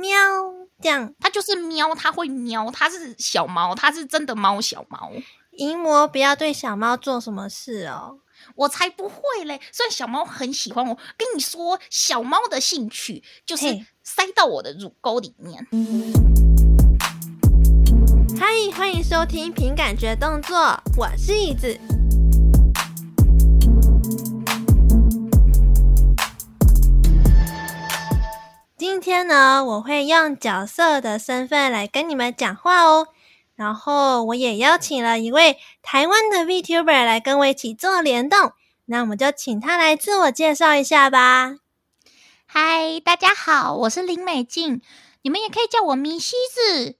喵这样，它就是喵，它会喵，它是小猫，它是真的猫小猫。淫魔不要对小猫做什么事哦，我才不会嘞！虽然小猫很喜欢我，跟你说，小猫的兴趣就是塞到我的乳沟里面。嗨，欢迎收听凭感觉动作，我是椅子。今天呢，我会用角色的身份来跟你们讲话哦。然后我也邀请了一位台湾的 VTuber 来跟我一起做联动。那我们就请他来自我介绍一下吧。嗨，大家好，我是林美静，你们也可以叫我迷西子。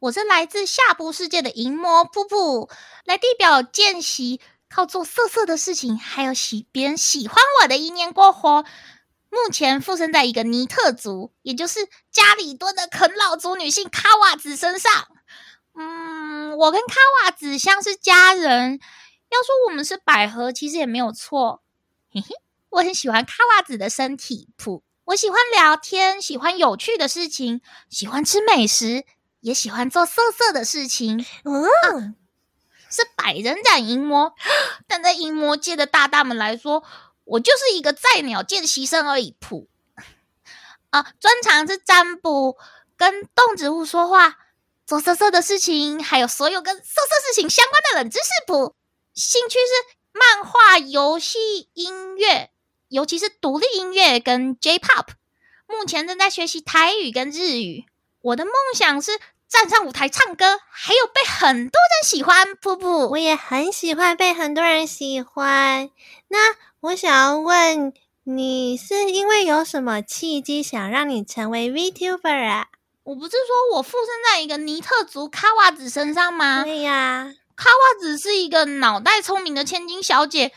我是来自下部世界的淫魔瀑布，来地表见习，靠做色色的事情，还有喜别人喜欢我的一年过活。目前附身在一个尼特族，也就是加里蹲的啃老族女性卡瓦子身上。嗯，我跟卡瓦子像是家人。要说我们是百合，其实也没有错。嘿嘿，我很喜欢卡瓦子的身体噗，我喜欢聊天，喜欢有趣的事情，喜欢吃美食，也喜欢做色色的事情。嗯，啊、是百人斩淫魔，但在淫魔界的大大们来说。我就是一个菜鸟见习生而已，噗啊！专长是占卜，跟动植物说话，做色色的事情，还有所有跟色色事情相关的冷知识，噗。兴趣是漫画、游戏、音乐，尤其是独立音乐跟 J-Pop。目前正在学习台语跟日语。我的梦想是站上舞台唱歌，还有被很多人喜欢，噗噗。我也很喜欢被很多人喜欢。那。我想要问你，是因为有什么契机想让你成为 VTuber 啊？我不是说我附身在一个尼特族卡瓦子身上吗？对呀，卡瓦子是一个脑袋聪明的千金小姐，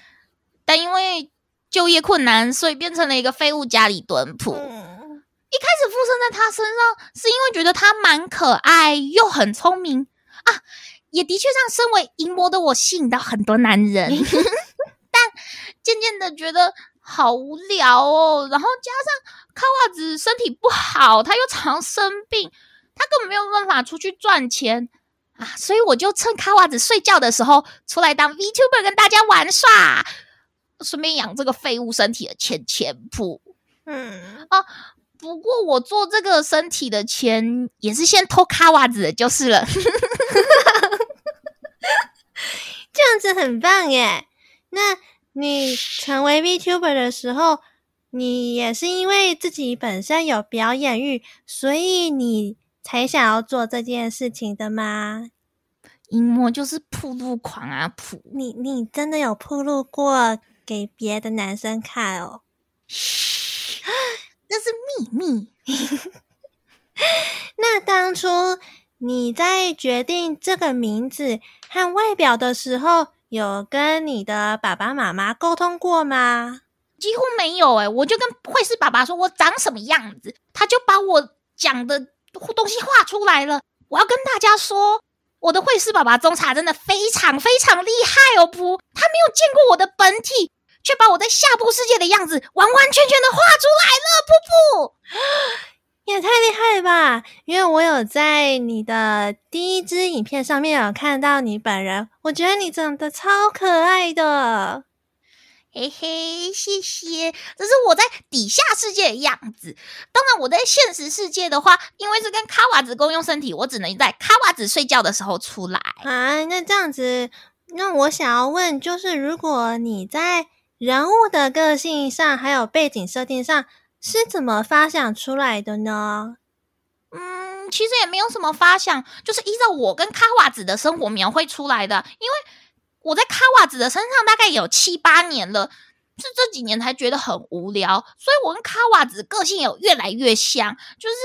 但因为就业困难，所以变成了一个废物家里蹲仆。嗯，一开始附身在她身上，是因为觉得她蛮可爱又很聪明啊，也的确让身为淫魔的我吸引到很多男人。但渐渐的觉得好无聊哦，然后加上卡袜子身体不好，他又常生病，他根本没有办法出去赚钱啊，所以我就趁卡袜子睡觉的时候出来当 VTuber 跟大家玩耍，顺便养这个废物身体的钱钱铺。嗯啊，不过我做这个身体的钱也是先偷卡袜子的，就是了。这样子很棒耶。那你成为 VTuber 的时候，你也是因为自己本身有表演欲，所以你才想要做这件事情的吗？淫魔就是铺路狂啊！铺，你你真的有铺路过给别的男生看哦？嘘，那是秘密。那当初你在决定这个名字和外表的时候，有跟你的爸爸妈妈沟通过吗？几乎没有诶、欸，我就跟绘师爸爸说我长什么样子，他就把我讲的东西画出来了。我要跟大家说，我的绘师爸爸中茶真的非常非常厉害哦！不，他没有见过我的本体，却把我在下部世界的样子完完全全的画出来了，噗噗。也太厉害了吧！因为我有在你的第一支影片上面有看到你本人，我觉得你长得超可爱的。嘿嘿，谢谢。这是我在底下世界的样子。当然，我在现实世界的话，因为是跟卡瓦子共用身体，我只能在卡瓦子睡觉的时候出来。啊，那这样子，那我想要问，就是如果你在人物的个性上，还有背景设定上。是怎么发想出来的呢？嗯，其实也没有什么发想，就是依照我跟卡瓦子的生活描绘出来的。因为我在卡瓦子的身上大概有七八年了，是这几年才觉得很无聊，所以我跟卡瓦子个性有越来越像。就是，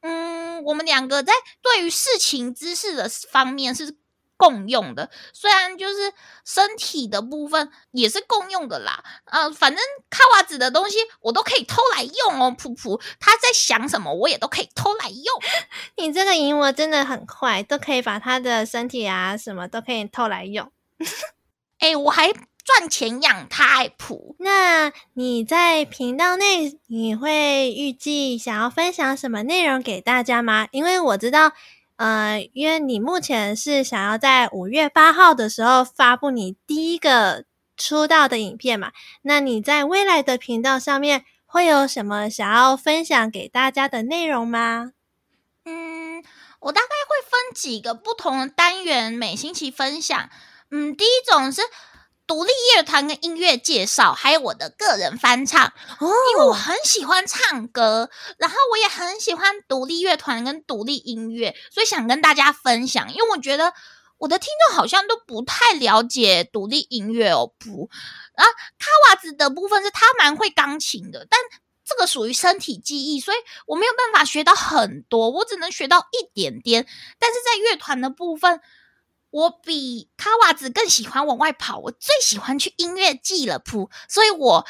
嗯，我们两个在对于事情知识的方面是。共用的，虽然就是身体的部分也是共用的啦，呃，反正卡瓦子的东西我都可以偷来用哦，噗噗，他在想什么我也都可以偷来用。你这个淫魔真的很坏，都可以把他的身体啊什么都可以偷来用。哎、欸，我还赚钱养胎普。那你在频道内，你会预计想要分享什么内容给大家吗？因为我知道，呃，因为你目前是想要在五月八号的时候发布你第一个出道的影片嘛。那你在未来的频道上面会有什么想要分享给大家的内容吗？嗯，我大概会分几个不同的单元，每星期分享。嗯，第一种是。独立乐团跟音乐介绍，还有我的个人翻唱哦，因为我很喜欢唱歌，然后我也很喜欢独立乐团跟独立音乐，所以想跟大家分享。因为我觉得我的听众好像都不太了解独立音乐哦，不啊，卡瓦兹的部分是他蛮会钢琴的，但这个属于身体记忆，所以我没有办法学到很多，我只能学到一点点。但是在乐团的部分。我比卡瓦子更喜欢往外跑，我最喜欢去音乐季了，噗，所以我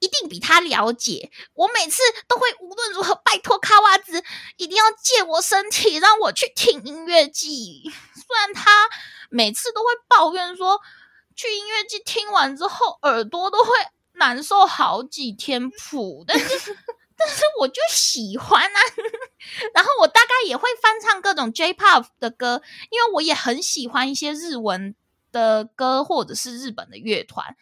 一定比他了解。我每次都会无论如何拜托卡瓦子，一定要借我身体，让我去听音乐季。虽然他每次都会抱怨说，去音乐季听完之后耳朵都会难受好几天，噗，但是。但是我就喜欢啊，然后我大概也会翻唱各种 J-Pop 的歌，因为我也很喜欢一些日文的歌或者是日本的乐团。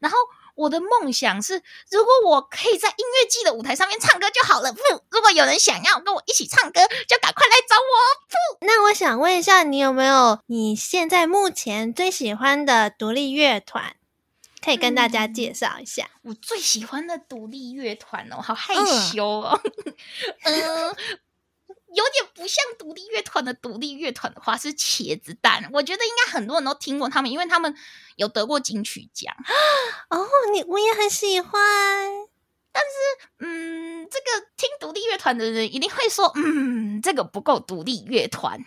然后我的梦想是，如果我可以在音乐季的舞台上面唱歌就好了。不，如果有人想要跟我一起唱歌，就赶快来找我。不，那我想问一下，你有没有你现在目前最喜欢的独立乐团？可以跟大家介绍一下、嗯、我最喜欢的独立乐团哦，好害羞哦，嗯、呃，有点不像独立乐团的独立乐团的话是茄子蛋，我觉得应该很多人都听过他们，因为他们有得过金曲奖 哦。你我也很喜欢，但是嗯，这个听独立乐团的人一定会说，嗯，这个不够独立乐团。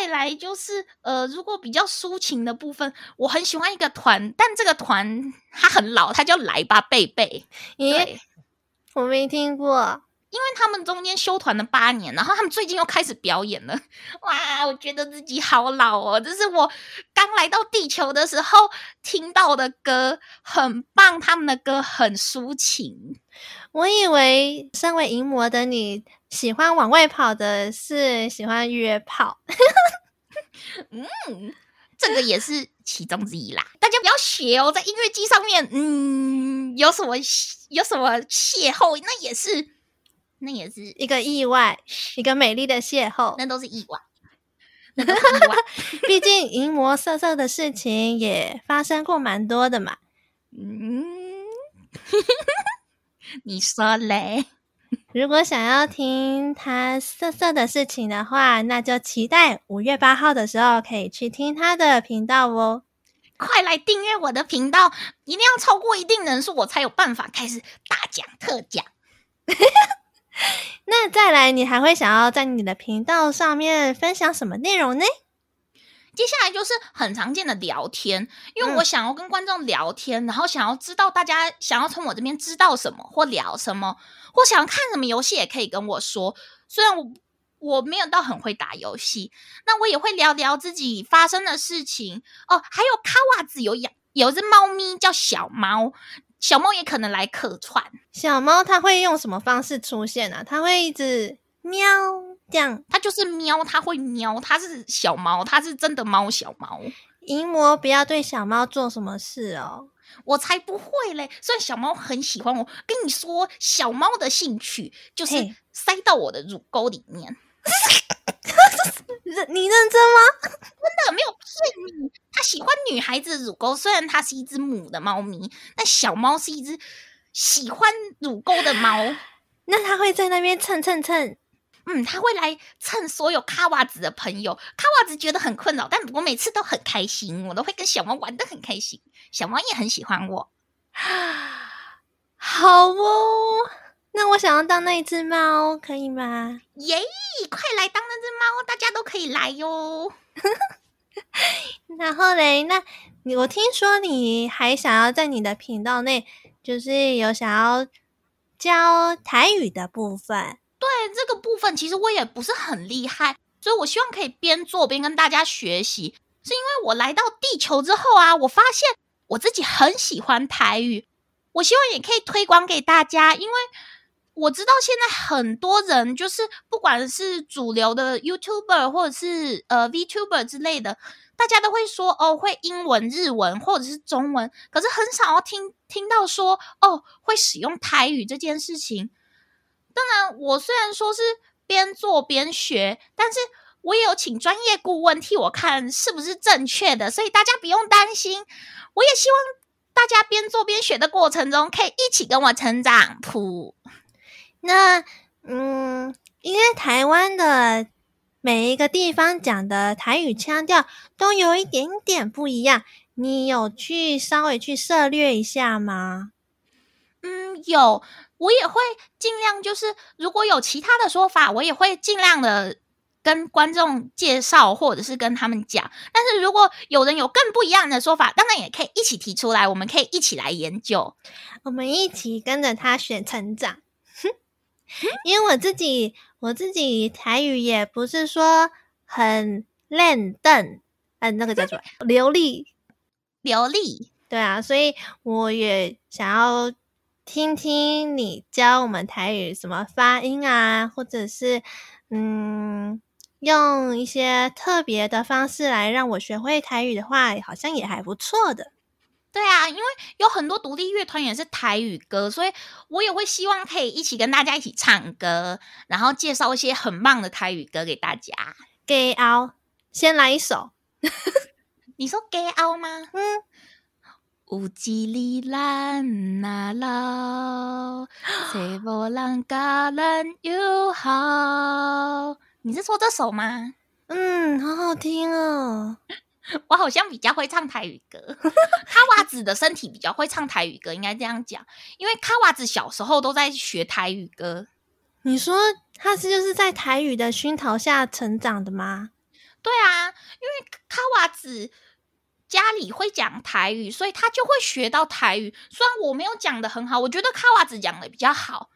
再来就是，呃，如果比较抒情的部分，我很喜欢一个团，但这个团它很老，它叫来吧贝贝。咦，我没听过，因为他们中间休团了八年，然后他们最近又开始表演了。哇，我觉得自己好老哦，这是我刚来到地球的时候听到的歌，很棒，他们的歌很抒情。我以为身为淫魔的你。喜欢往外跑的是喜欢约炮，嗯，这个也是其中之一啦。大家不要学哦，在音乐机上面，嗯，有什么有什么邂逅，那也是那也是一个意外，一个美丽的邂逅，那都是意外，那都是意外。毕竟淫魔色色的事情也发生过蛮多的嘛。嗯，你说嘞？如果想要听他色色的事情的话，那就期待五月八号的时候可以去听他的频道哦。快来订阅我的频道，一定要超过一定人数，我才有办法开始大讲特讲。那再来，你还会想要在你的频道上面分享什么内容呢？接下来就是很常见的聊天，因为我想要跟观众聊天，嗯、然后想要知道大家想要从我这边知道什么或聊什么，或想要看什么游戏也可以跟我说。虽然我我没有到很会打游戏，那我也会聊聊自己发生的事情哦。还有卡瓦子有养有一只猫咪叫小猫，小猫也可能来客串。小猫它会用什么方式出现呢、啊？它会一直喵。这样，它就是喵，它会喵，它是小猫，它是真的猫小猫。淫魔不要对小猫做什么事哦，我才不会嘞！虽然小猫很喜欢我，跟你说，小猫的兴趣就是塞到我的乳沟里面。你认真吗？真的没有骗你，它喜欢女孩子的乳沟。虽然它是一只母的猫咪，但小猫是一只喜欢乳沟的猫。那它会在那边蹭蹭蹭。嗯，他会来蹭所有卡瓦子的朋友，卡瓦子觉得很困扰，但我每次都很开心，我都会跟小猫玩的很开心，小猫也很喜欢我。好哦，那我想要当那只猫，可以吗？耶，快来当那只猫，大家都可以来哟。然后嘞，那我听说你还想要在你的频道内，就是有想要教台语的部分。对这个部分，其实我也不是很厉害，所以我希望可以边做边跟大家学习。是因为我来到地球之后啊，我发现我自己很喜欢台语，我希望也可以推广给大家，因为我知道现在很多人就是不管是主流的 YouTuber 或者是呃 VTuber 之类的，大家都会说哦，会英文、日文或者是中文，可是很少要听听到说哦，会使用台语这件事情。当然，我虽然说是边做边学，但是我也有请专业顾问替我看是不是正确的，所以大家不用担心。我也希望大家边做边学的过程中，可以一起跟我成长。噗，那嗯，因为台湾的每一个地方讲的台语腔调都有一点点不一样，你有去稍微去涉略一下吗？嗯，有。我也会尽量，就是如果有其他的说法，我也会尽量的跟观众介绍，或者是跟他们讲。但是如果有人有更不一样的说法，当然也可以一起提出来，我们可以一起来研究，我们一起跟着他学成长。因为我自己，我自己台语也不是说很练邓，嗯，那个叫做 流利，流利，对啊，所以我也想要。听听你教我们台语什么发音啊，或者是嗯，用一些特别的方式来让我学会台语的话，好像也还不错的。对啊，因为有很多独立乐团也是台语歌，所以我也会希望可以一起跟大家一起唱歌，然后介绍一些很棒的台语歌给大家。给奥，先来一首。你说给奥吗？嗯。有一日咱若老，找无人甲咱友好。你是说这首吗？嗯，好好听哦。我好像比较会唱台语歌，卡瓦子的身体比较会唱台语歌，应该这样讲。因为卡瓦子小时候都在学台语歌。你说他是就是在台语的熏陶下成长的吗？对啊，因为卡瓦子。家里会讲台语，所以他就会学到台语。虽然我没有讲的很好，我觉得卡瓦子讲的比较好。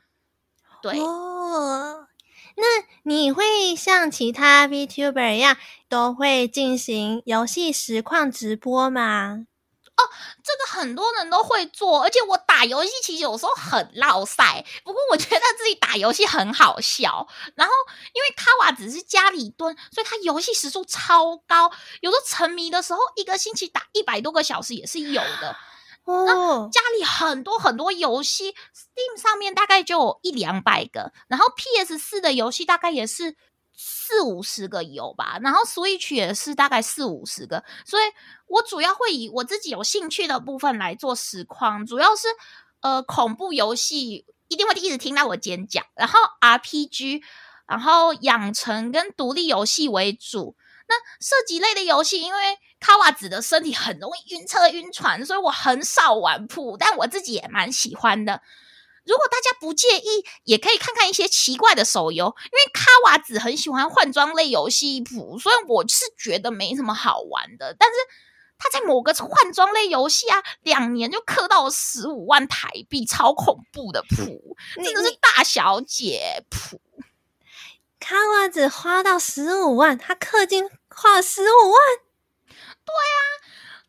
对哦，那你会像其他 VTuber 一样，都会进行游戏实况直播吗？哦，这个很多人都会做，而且我打游戏其实有时候很落赛，不过我觉得自己打游戏很好笑。然后因为卡瓦只是家里蹲，所以他游戏时速超高，有时候沉迷的时候一个星期打一百多个小时也是有的。哦，家里很多很多游戏，Steam 上面大概就有一两百个，然后 PS 四的游戏大概也是。四五十个有吧，然后 Switch 也是大概四五十个，所以我主要会以我自己有兴趣的部分来做实况，主要是呃恐怖游戏一定会一直听到我尖叫，然后 RPG，然后养成跟独立游戏为主。那射击类的游戏，因为卡瓦子的身体很容易晕车晕船，所以我很少玩谱，但我自己也蛮喜欢的。如果大家不介意，也可以看看一些奇怪的手游，因为卡瓦子很喜欢换装类游戏谱，所以我是觉得没什么好玩的。但是他在某个换装类游戏啊，两年就氪到了十五万台币，超恐怖的谱，真的是大小姐谱。卡瓦子花到十五万，他氪金花了十五万，对啊。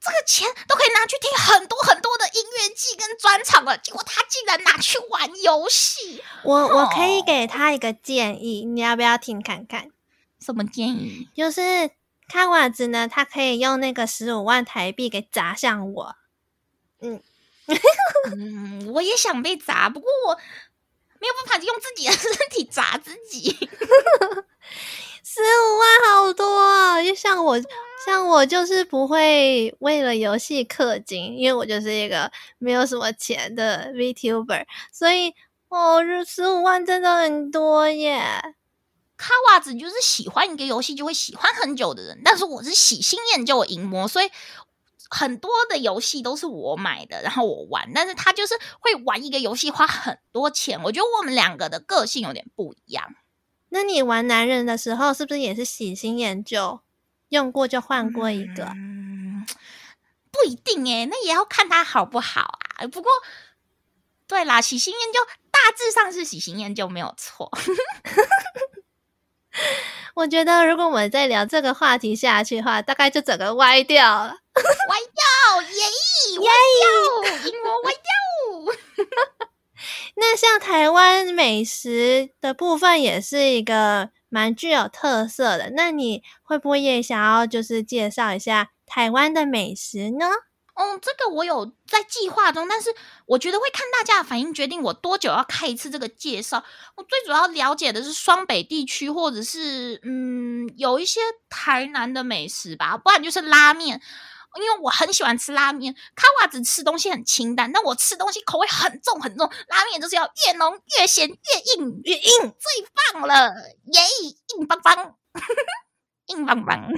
这个钱都可以拿去听很多很多的音乐季跟专场了，结果他竟然拿去玩游戏。我我可以给他一个建议，你要不要听看看？什么建议？就是看瓦子呢，他可以用那个十五万台币给砸向我。嗯 嗯，我也想被砸，不过我没有办法用自己的身体砸自己。十五万好多啊！就像我，像我就是不会为了游戏氪金，因为我就是一个没有什么钱的 VTuber，所以哦，这十五万真的很多耶。卡瓦子就是喜欢一个游戏就会喜欢很久的人，但是我是喜新厌旧的淫魔，所以很多的游戏都是我买的，然后我玩，但是他就是会玩一个游戏花很多钱。我觉得我们两个的个性有点不一样。那你玩男人的时候，是不是也是喜新厌旧，用过就换过一个？嗯，不一定诶，那也要看他好不好啊。不过，对啦，喜新厌旧大致上是喜新厌旧没有错。我觉得如果我们再聊这个话题下去的话，大概就整个歪掉了。歪掉，耶！耶！银魔歪掉。那像台湾美食的部分，也是一个蛮具有特色的。那你会不会也想要就是介绍一下台湾的美食呢？嗯，这个我有在计划中，但是我觉得会看大家的反应决定我多久要开一次这个介绍。我最主要了解的是双北地区，或者是嗯，有一些台南的美食吧，不然就是拉面，因为我很喜欢吃拉面。卡瓦子吃东西很清淡，但我吃东西口味很重很重，拉面就是要越浓越咸越硬越硬，最棒了，耶，硬邦邦，硬邦邦。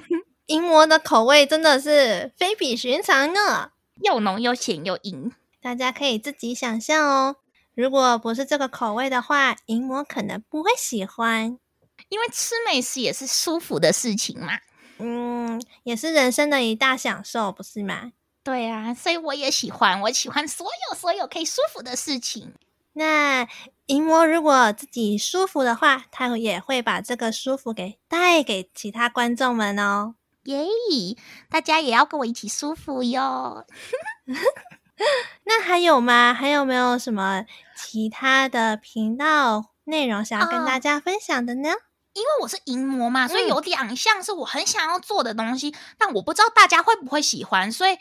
银魔的口味真的是非比寻常呢，又浓又咸又硬，大家可以自己想象哦。如果不是这个口味的话，银魔可能不会喜欢。因为吃美食也是舒服的事情嘛，嗯，也是人生的一大享受，不是吗？对啊，所以我也喜欢，我喜欢所有所有可以舒服的事情。那银魔如果自己舒服的话，他也会把这个舒服给带给其他观众们哦。耶大家也要跟我一起舒服哟。那还有吗？还有没有什么其他的频道内容想要跟大家分享的呢？Uh, 因为我是银魔嘛，所以有两项是我很想要做的东西，嗯、但我不知道大家会不会喜欢，所以。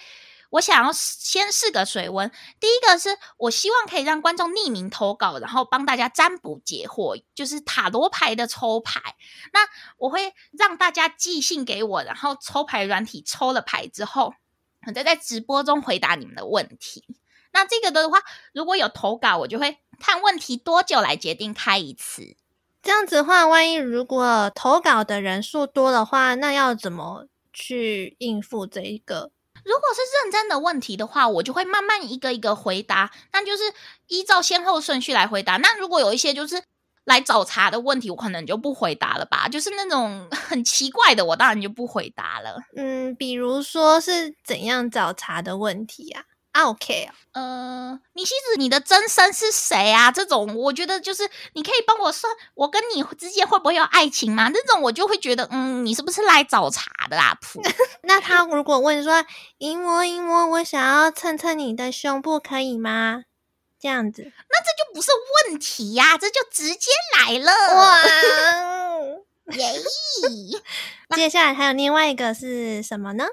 我想要先试个水温。第一个是我希望可以让观众匿名投稿，然后帮大家占卜解惑，就是塔罗牌的抽牌。那我会让大家寄信给我，然后抽牌软体抽了牌之后，我再在直播中回答你们的问题。那这个的话，如果有投稿，我就会看问题多久来决定开一次。这样子的话，万一如果投稿的人数多的话，那要怎么去应付这一个？如果是认真的问题的话，我就会慢慢一个一个回答，那就是依照先后顺序来回答。那如果有一些就是来找茬的问题，我可能就不回答了吧。就是那种 很奇怪的，我当然就不回答了。嗯，比如说是怎样找茬的问题啊？OK，呃，米西子，你的真身是谁啊？这种我觉得就是你可以帮我算，我跟你之间会不会有爱情吗？那种我就会觉得，嗯，你是不是来找茬的啊？噗，那他如果问说，银魔银魔，我想要蹭蹭你的胸部，可以吗？这样子，那这就不是问题呀、啊，这就直接来了。哇，耶！接下来还有另外一个是什么呢？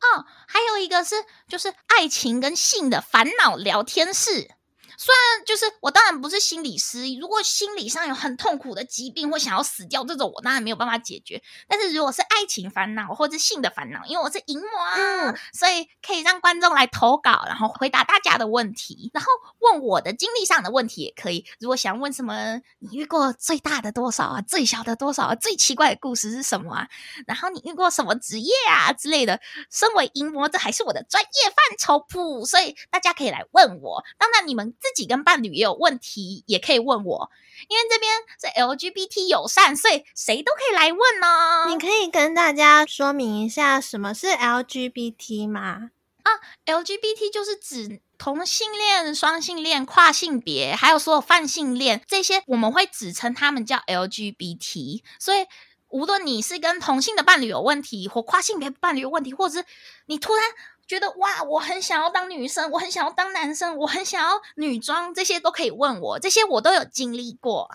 哦，还有一个是就是爱情跟性的烦恼聊天室。虽然就是我当然不是心理师，如果心理上有很痛苦的疾病或想要死掉这种，我当然没有办法解决。但是如果是爱情烦恼或者性的烦恼，因为我是淫魔啊，嗯、所以可以让观众来投稿，然后回答大家的问题，然后问我的经历上的问题也可以。如果想问什么，你遇过最大的多少啊，最小的多少啊，最奇怪的故事是什么啊？然后你遇过什么职业啊之类的？身为淫魔，这还是我的专业范畴，不，所以大家可以来问我。当然你们。自己跟伴侣也有问题，也可以问我，因为这边是 LGBT 友善，所以谁都可以来问呢。你可以跟大家说明一下什么是 LGBT 吗？啊，LGBT 就是指同性恋、双性恋、跨性别，还有所有泛性恋这些，我们会指称他们叫 LGBT。所以，无论你是跟同性的伴侣有问题，或跨性别伴侣有问题，或者是你突然。觉得哇，我很想要当女生，我很想要当男生，我很想要女装，这些都可以问我，这些我都有经历过。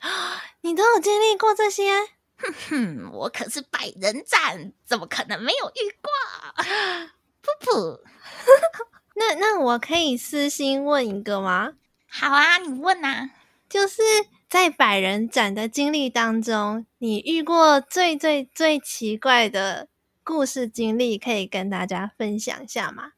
你都有经历过这些？哼哼，我可是百人斩，怎么可能没有遇过？噗噗，那那我可以私心问一个吗？好啊，你问啊。就是在百人斩的经历当中，你遇过最最最奇怪的？故事经历可以跟大家分享一下吗？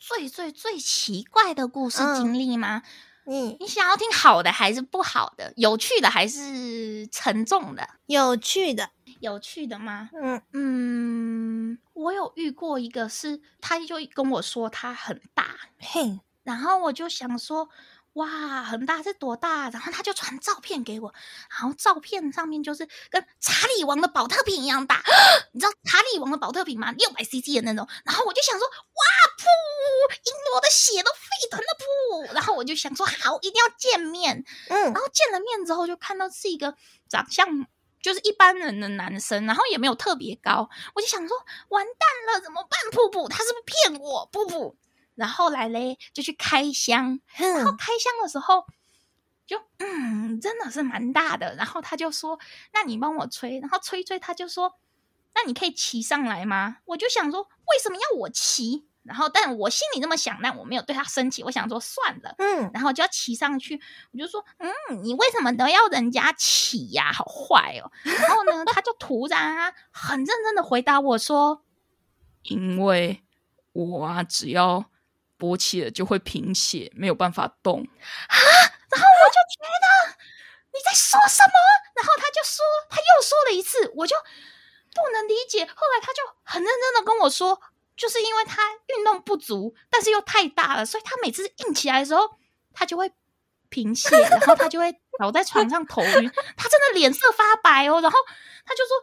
最最最奇怪的故事经历吗？嗯，你想要听好的还是不好的？有趣的还是沉重的？有趣的，有趣的吗？嗯嗯，我有遇过一个是，他就跟我说他很大，嘿，然后我就想说。哇，很大是多大？然后他就传照片给我，然后照片上面就是跟查理王的宝特瓶一样大。你知道王的保特瓶嘛？六百 CC 的那种。然后我就想说，哇，噗，银魔的血都沸腾了，噗。然后我就想说，好，一定要见面。嗯，然后见了面之后，就看到是一个长相就是一般人的男生，然后也没有特别高。我就想说，完蛋了，怎么办？噗噗，他是不是骗我？噗噗。然后来嘞就去开箱，然后开箱的时候就嗯，真的是蛮大的。然后他就说：“那你帮我吹。”然后吹一吹，他就说：“那你可以骑上来吗？”我就想说，为什么要我骑？然后，但我心里这么想，但我没有对他生气。我想说算了，嗯，然后就要骑上去。我就说，嗯，你为什么都要人家骑呀？好坏哦。然后呢，他就突然啊，很认真的回答我说：“因为我啊，只要勃起了就会贫血，没有办法动啊。”然后我就觉得你在说什么？然后他就说，他又说了一次，我就不能理解。后来他就很认真的跟我说。就是因为他运动不足，但是又太大了，所以他每次硬起来的时候，他就会贫血，然后他就会倒在床上头晕，他真的脸色发白哦。然后他就说：“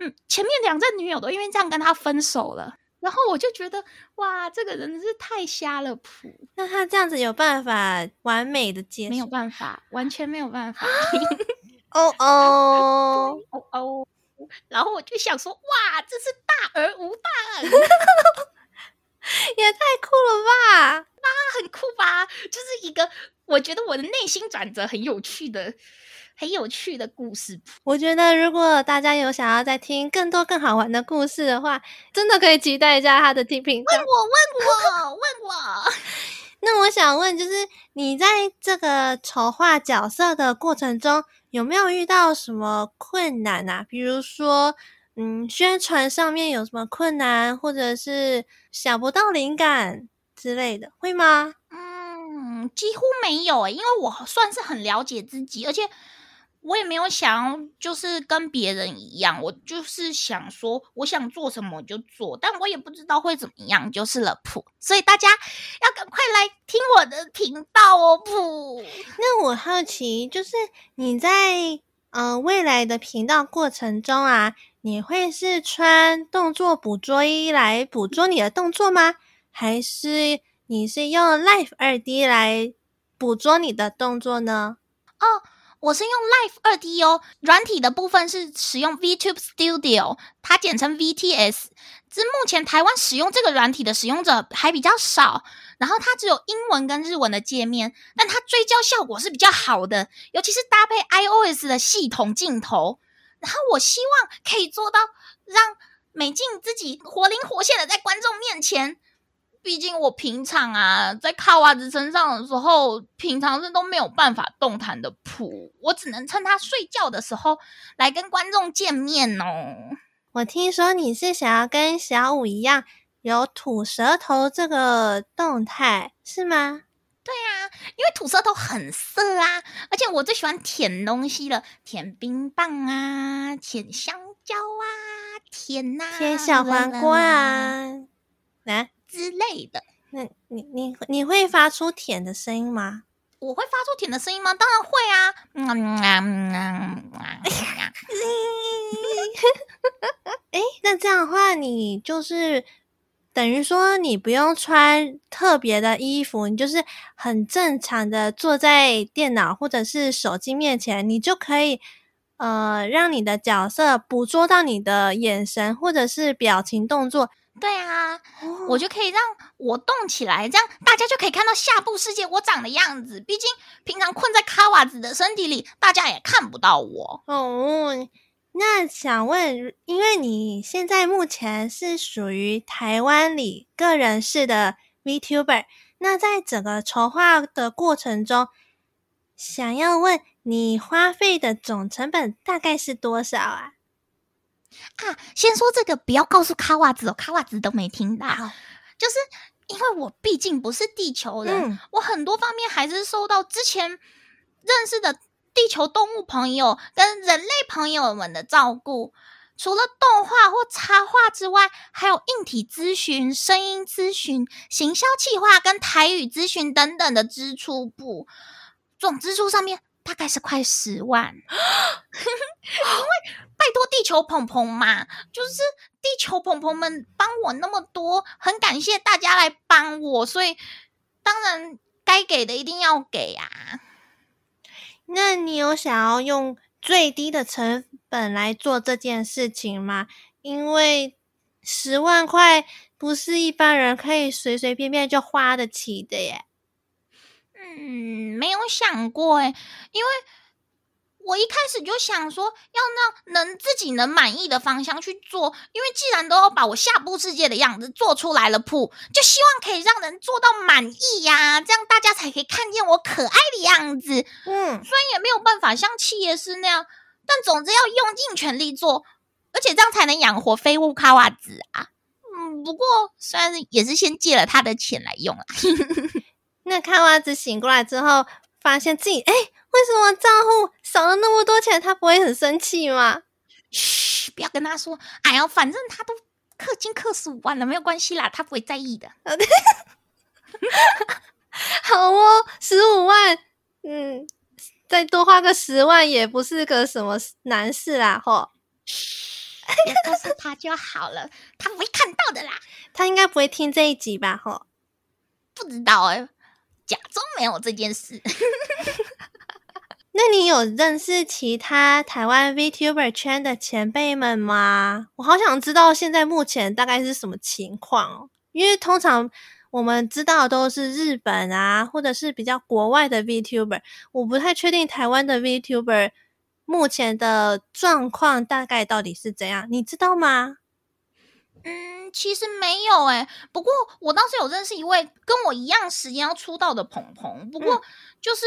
嗯，前面两任女友都因为这样跟他分手了。”然后我就觉得哇，这个人是太瞎了谱。那他这样子有办法完美的接受？没有办法，完全没有办法。哦 哦哦哦。然后我就想说，哇，这是大而无当，也太酷了吧！啊，很酷吧？就是一个我觉得我的内心转折很有趣的、很有趣的故事。我觉得如果大家有想要再听更多更好玩的故事的话，真的可以期待一下他的频道。问我，问我，问我。那我想问，就是你在这个筹划角色的过程中，有没有遇到什么困难啊？比如说，嗯，宣传上面有什么困难，或者是想不到灵感之类的，会吗？嗯，几乎没有诶，因为我算是很了解自己，而且。我也没有想，就是跟别人一样，我就是想说，我想做什么就做，但我也不知道会怎么样，就是了噗。所以大家要赶快来听我的频道哦，噗。那我好奇，就是你在呃未来的频道过程中啊，你会是穿动作捕捉衣来捕捉你的动作吗？还是你是用 Life 二 D 来捕捉你的动作呢？哦。我是用 Live 2D 哦，软体的部分是使用 VTube Studio，它简称 VTS。至目前台湾使用这个软体的使用者还比较少，然后它只有英文跟日文的界面，但它追焦效果是比较好的，尤其是搭配 iOS 的系统镜头。然后我希望可以做到让美静自己活灵活现的在观众面前。毕竟我平常啊，在卡娃子身上的时候，平常是都没有办法动弹的谱，我只能趁他睡觉的时候来跟观众见面哦。我听说你是想要跟小五一样有吐舌头这个动态，是吗？对啊，因为吐舌头很色啊，而且我最喜欢舔东西了，舔冰棒啊，舔香蕉啊，舔呐、啊，舔小黄瓜啊，来。之类的，那你你你会发出舔的声音吗？我会发出舔的声音吗？当然会啊！嗯嗯嗯嗯嗯。哎，那这样的话，你就是等于说你不用穿特别的衣服，你就是很正常的坐在电脑或者是手机面前，你就可以呃让你的角色捕捉到你的眼神或者是表情动作。对啊，我就可以让我动起来，这样大家就可以看到下部世界我长的样子。毕竟平常困在卡瓦子的身体里，大家也看不到我。哦，那想问，因为你现在目前是属于台湾里个人式的 VTuber，那在整个筹划的过程中，想要问你花费的总成本大概是多少啊？啊，先说这个，不要告诉卡瓦子哦，卡瓦子都没听到。就是因为我毕竟不是地球人，嗯，我很多方面还是受到之前认识的地球动物朋友跟人类朋友们的照顾。除了动画或插画之外，还有硬体咨询、声音咨询、行销企划跟台语咨询等等的支出部，总支出上面大概是快十万。因为拜托地球鹏鹏嘛，就是地球鹏鹏们帮我那么多，很感谢大家来帮我，所以当然该给的一定要给啊。那你有想要用最低的成本来做这件事情吗？因为十万块不是一般人可以随随便便就花得起的耶。嗯，没有想过诶，因为。我一开始就想说，要让能自己能满意的方向去做，因为既然都要把我下部世界的样子做出来了，铺就希望可以让人做到满意呀、啊，这样大家才可以看见我可爱的样子。嗯，虽然也没有办法像企业师那样，但总之要用尽全力做，而且这样才能养活飞屋卡瓦子啊。嗯，不过虽然也是先借了他的钱来用啊。那卡瓦子醒过来之后，发现自己哎。诶为什么账户少了那么多钱？他不会很生气吗？嘘，不要跟他说。哎呀，反正他都氪金氪十五万了，没有关系啦，他不会在意的。好哦，十五万，嗯，再多花个十万也不是个什么难事啦，吼。嘘，别告诉他就好了，他不会看到的啦。他应该不会听这一集吧？吼，不知道哎，假装没有这件事。那你有认识其他台湾 VTuber 圈的前辈们吗？我好想知道现在目前大概是什么情况哦。因为通常我们知道都是日本啊，或者是比较国外的 VTuber，我不太确定台湾的 VTuber 目前的状况大概到底是怎样，你知道吗？嗯，其实没有诶，不过我倒是有认识一位跟我一样时间要出道的鹏鹏，不过就是。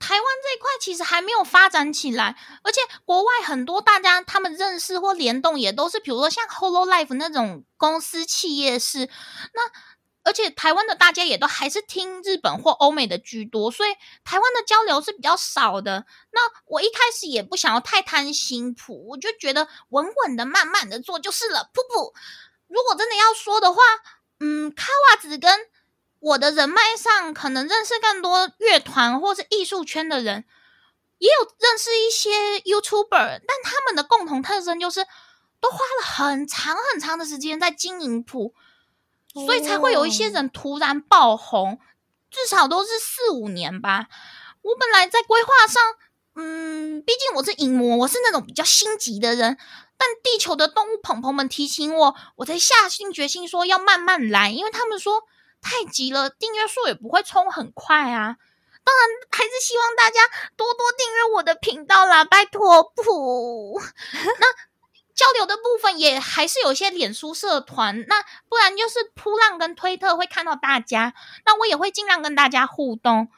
台湾这一块其实还没有发展起来，而且国外很多大家他们认识或联动也都是，比如说像 Hololive 那种公司企业式。那而且台湾的大家也都还是听日本或欧美的居多，所以台湾的交流是比较少的。那我一开始也不想要太贪心谱，我就觉得稳稳的、慢慢的做就是了。噗噗，如果真的要说的话，嗯，卡瓦子跟。我的人脉上可能认识更多乐团或是艺术圈的人，也有认识一些 YouTuber，但他们的共同特征就是都花了很长很长的时间在经营谱，所以才会有一些人突然爆红，至少都是四五年吧。我本来在规划上，嗯，毕竟我是影魔，我是那种比较心急的人，但地球的动物朋朋们提醒我，我才下定决心说要慢慢来，因为他们说。太急了，订阅数也不会冲很快啊！当然，还是希望大家多多订阅我的频道啦，拜托不。那交流的部分也还是有些脸书社团，那不然就是扑浪跟推特会看到大家。那我也会尽量跟大家互动。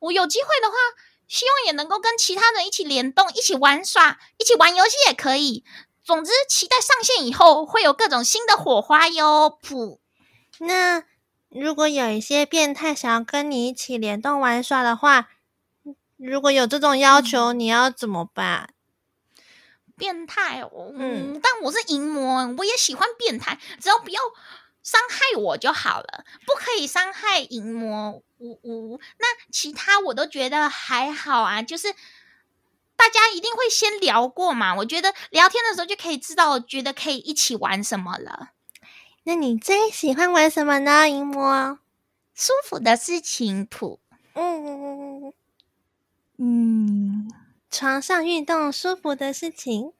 我有机会的话，希望也能够跟其他人一起联动，一起玩耍，一起玩游戏也可以。总之，期待上线以后会有各种新的火花哟，噗。那。如果有一些变态想要跟你一起联动玩耍的话，如果有这种要求，嗯、你要怎么办？变态哦，嗯，但我是淫魔，我也喜欢变态，只要不要伤害我就好了，不可以伤害淫魔。呜呜，那其他我都觉得还好啊，就是大家一定会先聊过嘛，我觉得聊天的时候就可以知道，觉得可以一起玩什么了。那你最喜欢玩什么呢？银魔舒服的事情谱，嗯嗯，床上运动舒服的事情，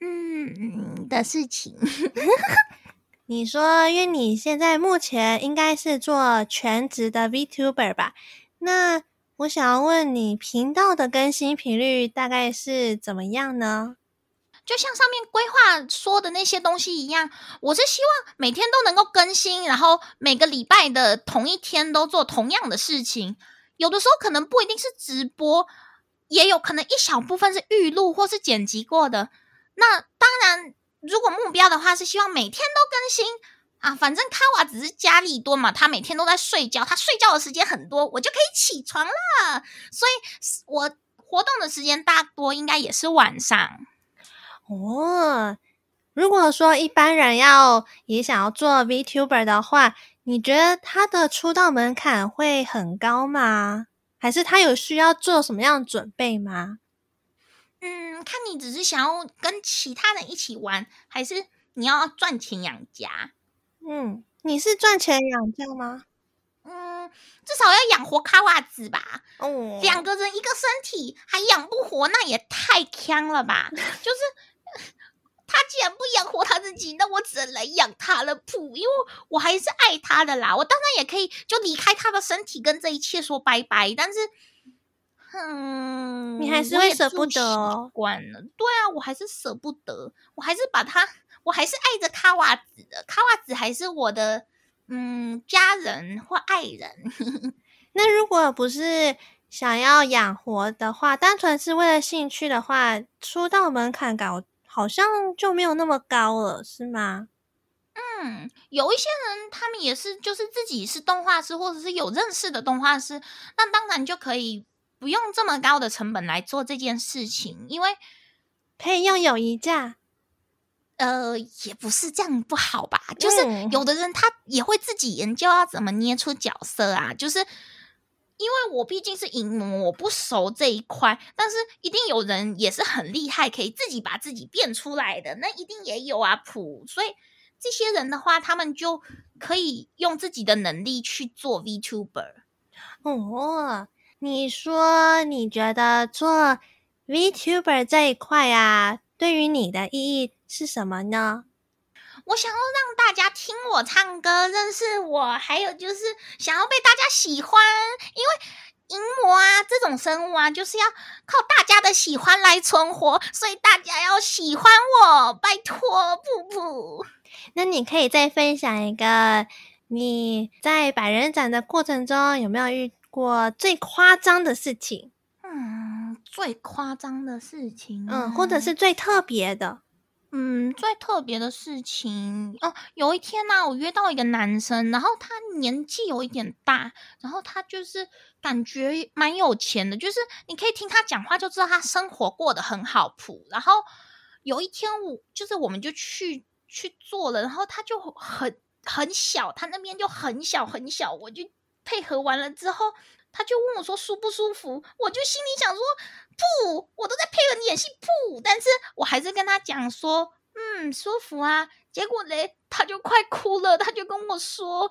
嗯的事情。你说，因为你现在目前应该是做全职的 VTuber 吧？那我想要问你，频道的更新频率大概是怎么样呢？就像上面规划说的那些东西一样，我是希望每天都能够更新，然后每个礼拜的同一天都做同样的事情。有的时候可能不一定是直播，也有可能一小部分是预录或是剪辑过的。那当然，如果目标的话是希望每天都更新啊。反正卡瓦只是家里多嘛，他每天都在睡觉，他睡觉的时间很多，我就可以起床了。所以我活动的时间大多应该也是晚上。哦，如果说一般人要也想要做 VTuber 的话，你觉得他的出道门槛会很高吗？还是他有需要做什么样的准备吗？嗯，看你只是想要跟其他人一起玩，还是你要赚钱养家？嗯，你是赚钱养家吗？嗯，至少要养活卡瓦兹吧。哦，两个人一个身体还养不活，那也太坑了吧？就是。他既然不养活他自己，那我只能来养他了，噗，因为我还是爱他的啦。我当然也可以就离开他的身体，跟这一切说拜拜。但是，嗯，你还是会舍不得哦。惯了，对啊，我还是舍不得，我还是把他，我还是爱着卡瓦子的，卡瓦子还是我的，嗯，家人或爱人。那如果不是想要养活的话，单纯是为了兴趣的话，出道门槛高，好像就没有那么高了，是吗？嗯，有一些人他们也是，就是自己是动画师，或者是有认识的动画师，那当然就可以不用这么高的成本来做这件事情，因为可以用友谊价。呃，也不是这样不好吧？就是有的人他也会自己研究要怎么捏出角色啊，就是因为我毕竟是影模，我不熟这一块，但是一定有人也是很厉害，可以自己把自己变出来的，那一定也有啊，普。所以这些人的话，他们就可以用自己的能力去做 VTuber。哦，你说你觉得做 VTuber 这一块啊，对于你的意义是什么呢？我想要让大家听我唱歌，认识我，还有就是想要被大家喜欢。因为萤魔啊这种生物啊，就是要靠大家的喜欢来存活，所以大家要喜欢我，拜托，噗噗。那你可以再分享一个你在百人斩的过程中有没有遇过最夸张的事情？嗯，最夸张的事情，嗯，或者是最特别的。嗯，最特别的事情哦，有一天呢、我约到一个男生，然后他年纪有一点大，然后他就是感觉蛮有钱的，就是你可以听他讲话就知道他生活过得很好普。然后有一天我就是我们就去去做了，然后他就很很小，他那边就很小很小，我就配合完了之后。他就问我说舒不舒服，我就心里想说，不，我都在配合你演戏，不，但是我还是跟他讲说，嗯，舒服啊。结果嘞，他就快哭了，他就跟我说，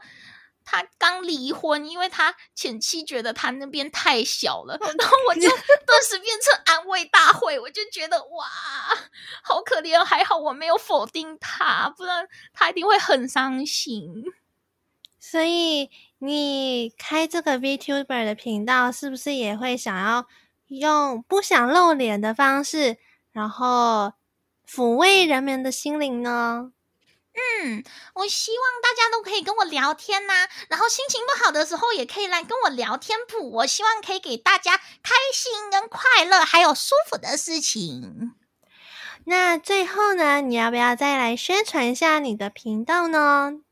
他刚离婚，因为他前妻觉得他那边太小了，然后我就 顿时变成安慰大会，我就觉得哇，好可怜，还好我没有否定他，不然他一定会很伤心。所以。你开这个 VTuber 的频道，是不是也会想要用不想露脸的方式，然后抚慰人们的心灵呢？嗯，我希望大家都可以跟我聊天呐、啊，然后心情不好的时候也可以来跟我聊天谱。我希望可以给大家开心跟快乐，还有舒服的事情。那最后呢，你要不要再来宣传一下你的频道呢？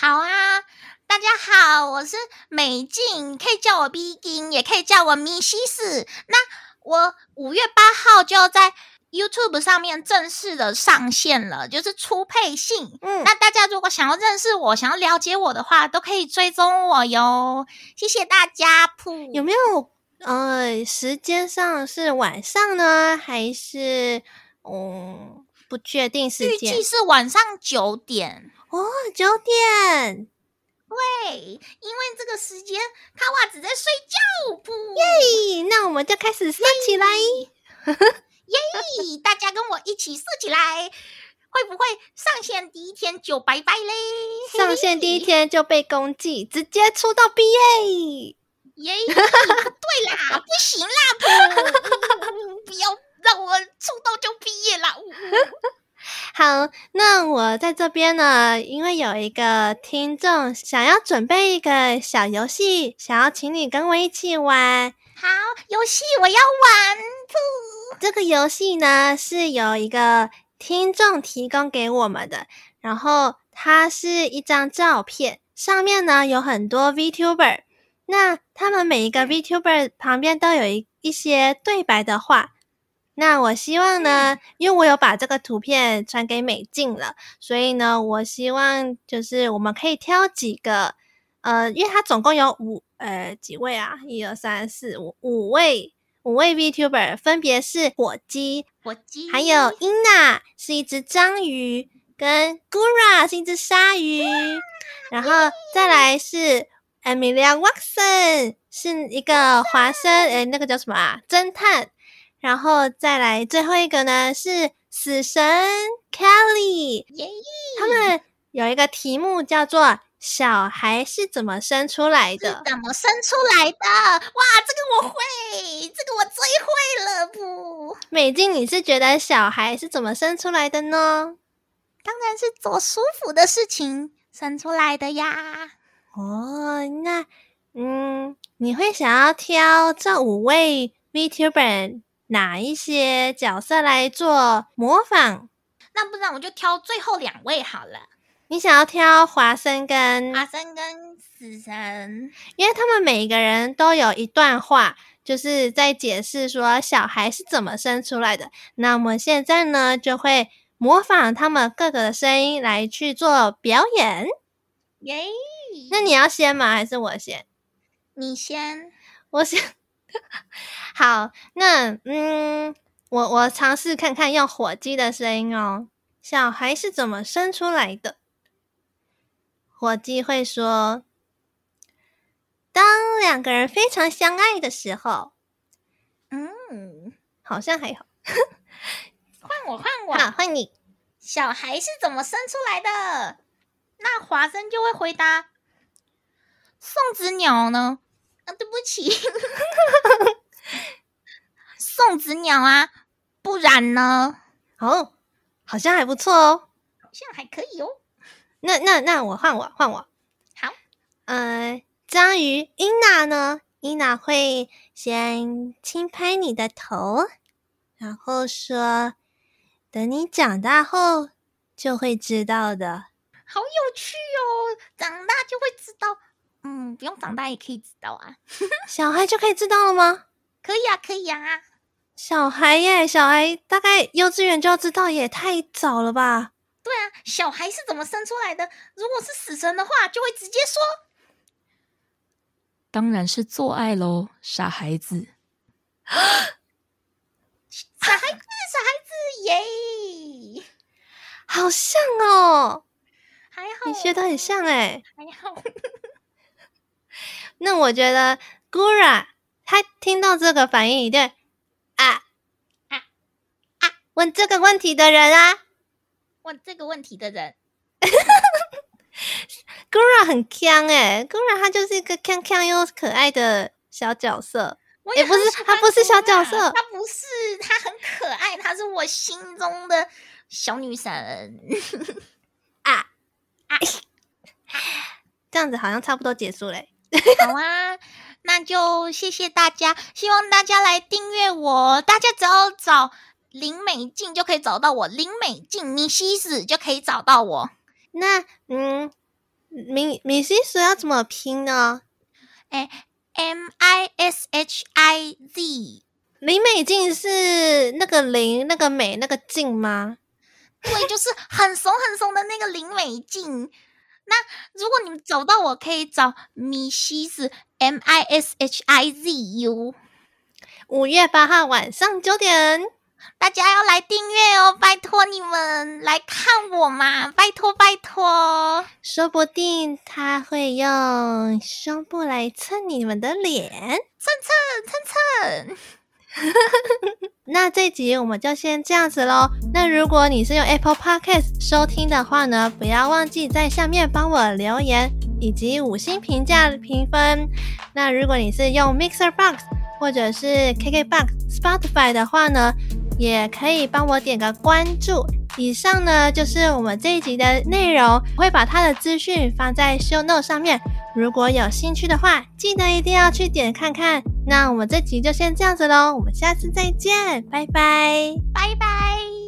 好啊。大家好，我是美静，可以叫我 B 金，也可以叫我米西斯。那我五月八号就在 YouTube 上面正式的上线了，就是初配信。嗯，那大家如果想要认识我，想要了解我的话，都可以追踪我哟。谢谢大家。噗，有没有呃时间上是晚上呢，还是嗯不确定时间？预计是晚上九点哦，九点。喂，因为这个时间卡瓦子在睡觉，不耶！那我们就开始射起来，耶！大家跟我一起射起来，会不会上线第一天就拜拜嘞？上线第一天就被攻击，直接出道毕业？耶！不对啦，不行啦，不，不要让我出道就毕业啦！好，那我在这边呢，因为有一个听众想要准备一个小游戏，想要请你跟我一起玩。好，游戏我要玩。噗。这个游戏呢，是由一个听众提供给我们的，然后它是一张照片，上面呢有很多 VTuber，那他们每一个 VTuber 旁边都有一一些对白的话。那我希望呢，嗯、因为我有把这个图片传给美静了，所以呢，我希望就是我们可以挑几个，呃，因为它总共有五呃几位啊，一二三四五五位五位 VTuber，分别是火鸡，火鸡，还有英娜是一只章鱼，跟 Gura 是一只鲨鱼，然后再来是 Emilia Watson 是一个华生，诶那个叫什么啊？侦探。然后再来最后一个呢，是死神 Kelly，耶！他们有一个题目叫做“小孩是怎么生出来的？怎么生出来的？”哇，这个我会，这个我最会了不？美静，你是觉得小孩是怎么生出来的呢？当然是做舒服的事情生出来的呀。哦，那嗯，你会想要挑这五位 VTuber 哪一些角色来做模仿？那不然我就挑最后两位好了。你想要挑华生跟华生跟死神，因为他们每一个人都有一段话，就是在解释说小孩是怎么生出来的。那我们现在呢，就会模仿他们各个的声音来去做表演。耶！那你要先吗？还是我先？你先，我先。好，那嗯，我我尝试看看用火鸡的声音哦。小孩是怎么生出来的？火鸡会说：“当两个人非常相爱的时候，嗯，好像还好。换我，换我，好，换你。小孩是怎么生出来的？那华生就会回答：送子鸟呢？啊，对不起，送子鸟啊，不然呢？哦，好像还不错哦，好像还可以哦。”那那那我换我换我好，呃，章鱼伊娜呢？伊娜会先轻拍你的头，然后说：“等你长大后就会知道的。”好有趣哦！长大就会知道，嗯，不用长大也可以知道啊。小孩就可以知道了吗？可以啊，可以啊。小孩耶，小孩大概幼稚园就要知道，也太早了吧？对啊，小孩是怎么生出来的？如果是死神的话，就会直接说：“当然是做爱喽，傻孩子。”傻孩子，傻孩子，耶！好像哦，还好，你学的很像哎，还好。那我觉得 Gura 他听到这个反应，一定啊啊啊！问这个问题的人啊。问这个问题的人，Gura 很锵诶 Gura 他就是一个强强又可爱的小角色。也、欸、不是，他不是小角色，他不是，他很可爱，他是我心中的小女神 啊啊！这样子好像差不多结束嘞。好啊，那就谢谢大家，希望大家来订阅我，大家只要找。林美静就可以找到我，林美静米西斯就可以找到我。那嗯，米米西斯要怎么拼呢？哎，M I S H I Z。林美静是那个林，那个美，那个静吗？对，就是很怂很怂的那个林美静。那如果你们找到我，可以找米西斯 M I S H I Z U。五月八号晚上九点。大家要来订阅哦，拜托你们来看我嘛，拜托拜托。说不定他会用胸部来蹭你们的脸，蹭蹭蹭蹭。那这集我们就先这样子喽。那如果你是用 Apple Podcast 收听的话呢，不要忘记在下面帮我留言以及五星评价评分。那如果你是用 Mixer Box 或者是 KKBox、Spotify 的话呢，也可以帮我点个关注。以上呢就是我们这一集的内容，我会把它的资讯放在 Show Note 上面。如果有兴趣的话，记得一定要去点看看。那我们这集就先这样子喽，我们下次再见，拜拜，拜拜。